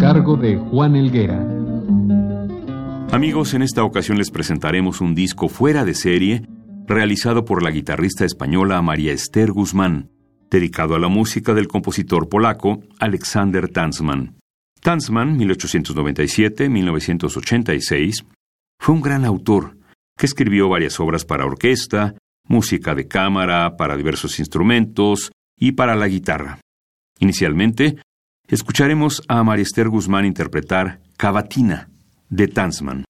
Cargo de Juan Elguera. Amigos, en esta ocasión les presentaremos un disco fuera de serie realizado por la guitarrista española María Esther Guzmán, dedicado a la música del compositor polaco Alexander Tansman. Tansman, 1897-1986, fue un gran autor que escribió varias obras para orquesta, música de cámara, para diversos instrumentos y para la guitarra. Inicialmente, escucharemos a María Esther Guzmán interpretar Cavatina de Tansman.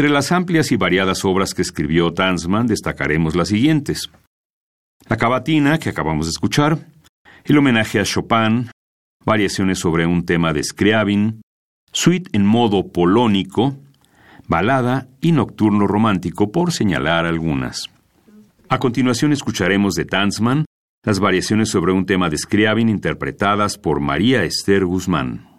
Entre las amplias y variadas obras que escribió Tansman destacaremos las siguientes. La cavatina, que acabamos de escuchar, el homenaje a Chopin, variaciones sobre un tema de Scriabin, suite en modo polónico, balada y nocturno romántico, por señalar algunas. A continuación escucharemos de Tansman las variaciones sobre un tema de Scriabin interpretadas por María Esther Guzmán.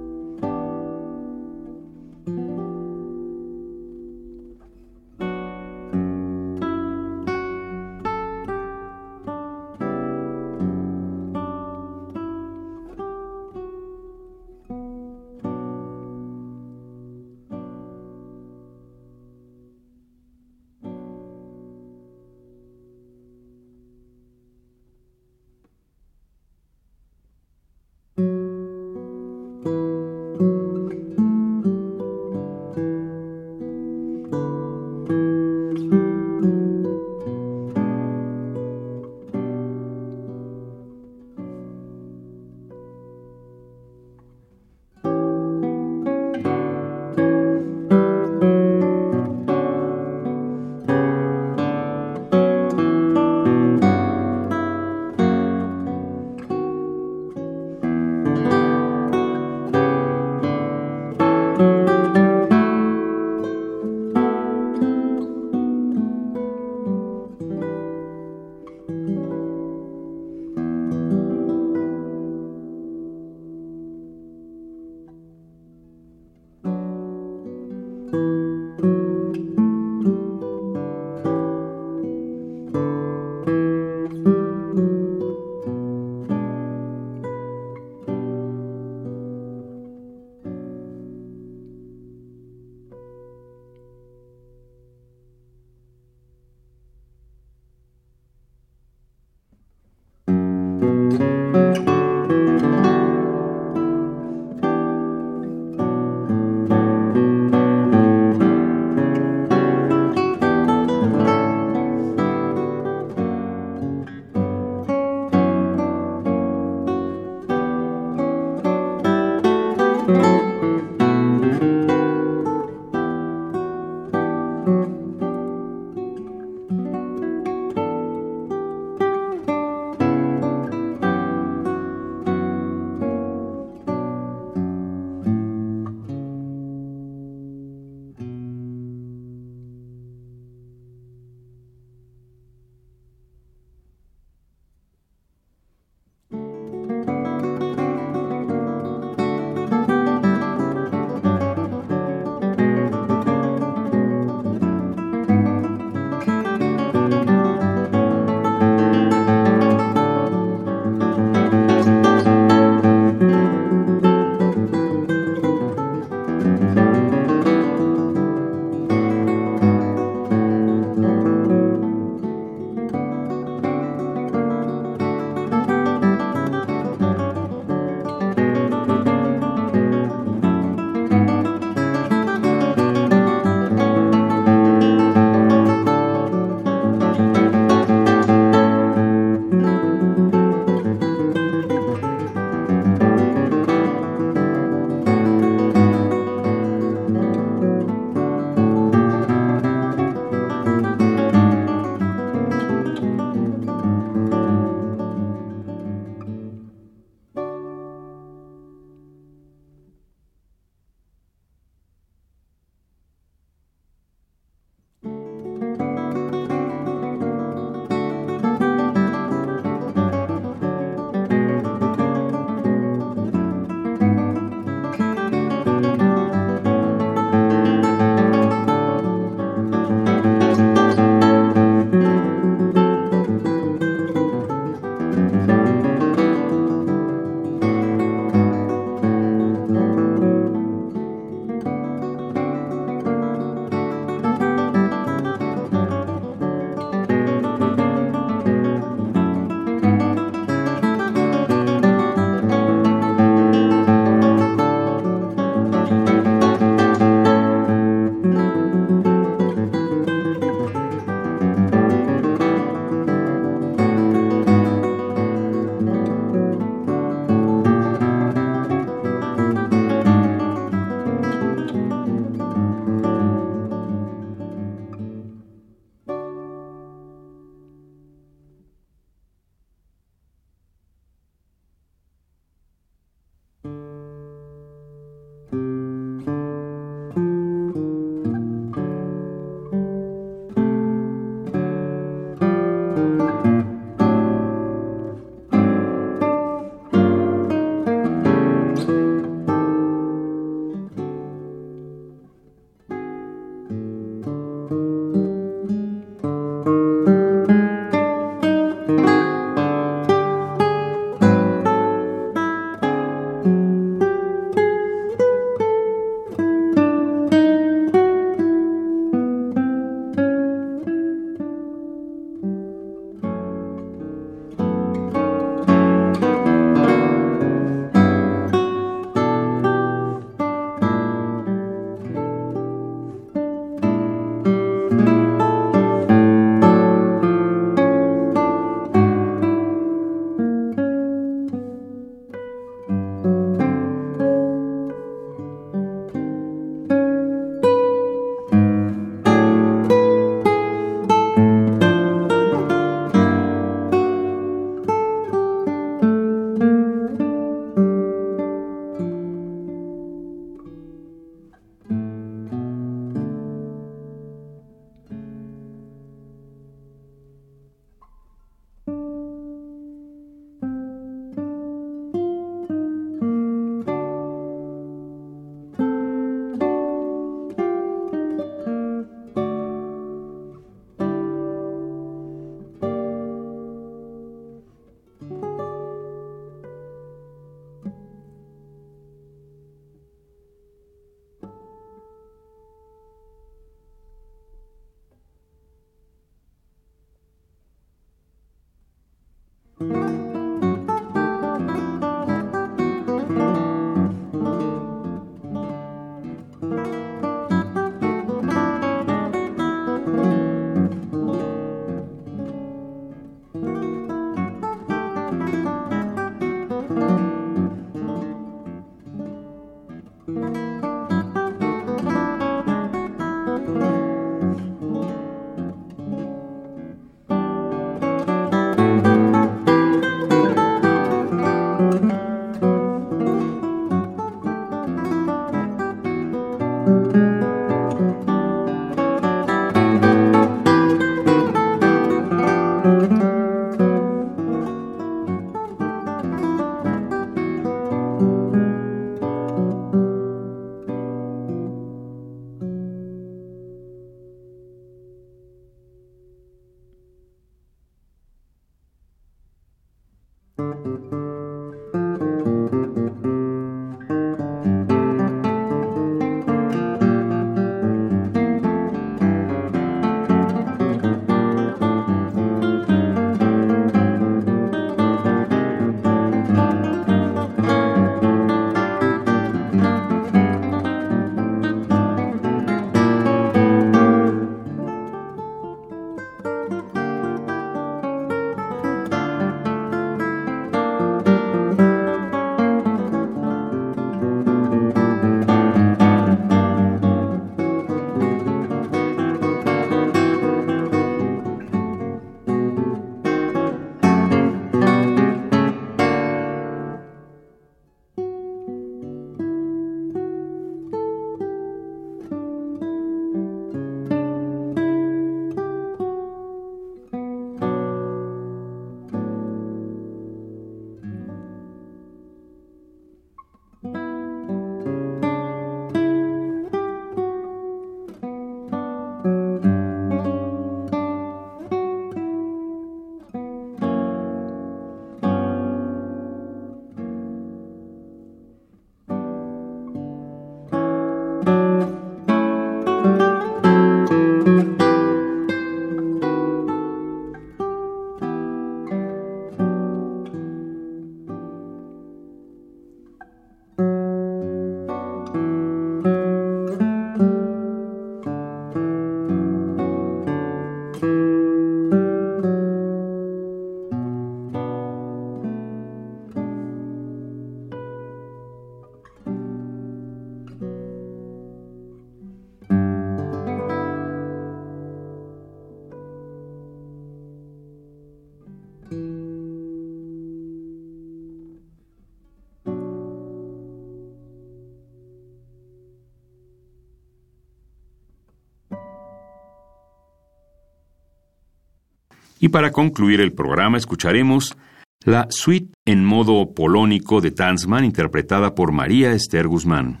Y para concluir el programa escucharemos la suite en modo polónico de Tanzman interpretada por María Esther Guzmán.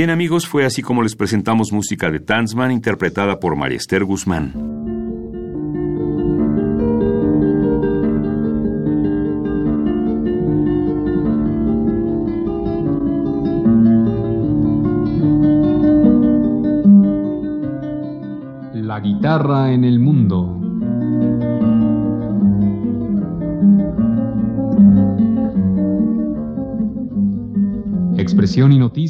Bien amigos, fue así como les presentamos música de Tanzman interpretada por María Esther Guzmán.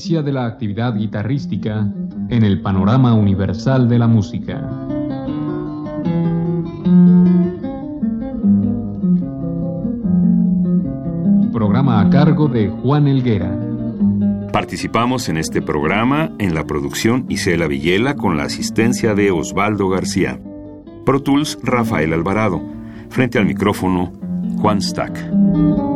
De la actividad guitarrística en el panorama universal de la música. Programa a cargo de Juan Elguera. Participamos en este programa en la producción Isela Villela con la asistencia de Osvaldo García. Pro Tools Rafael Alvarado. Frente al micrófono Juan Stack.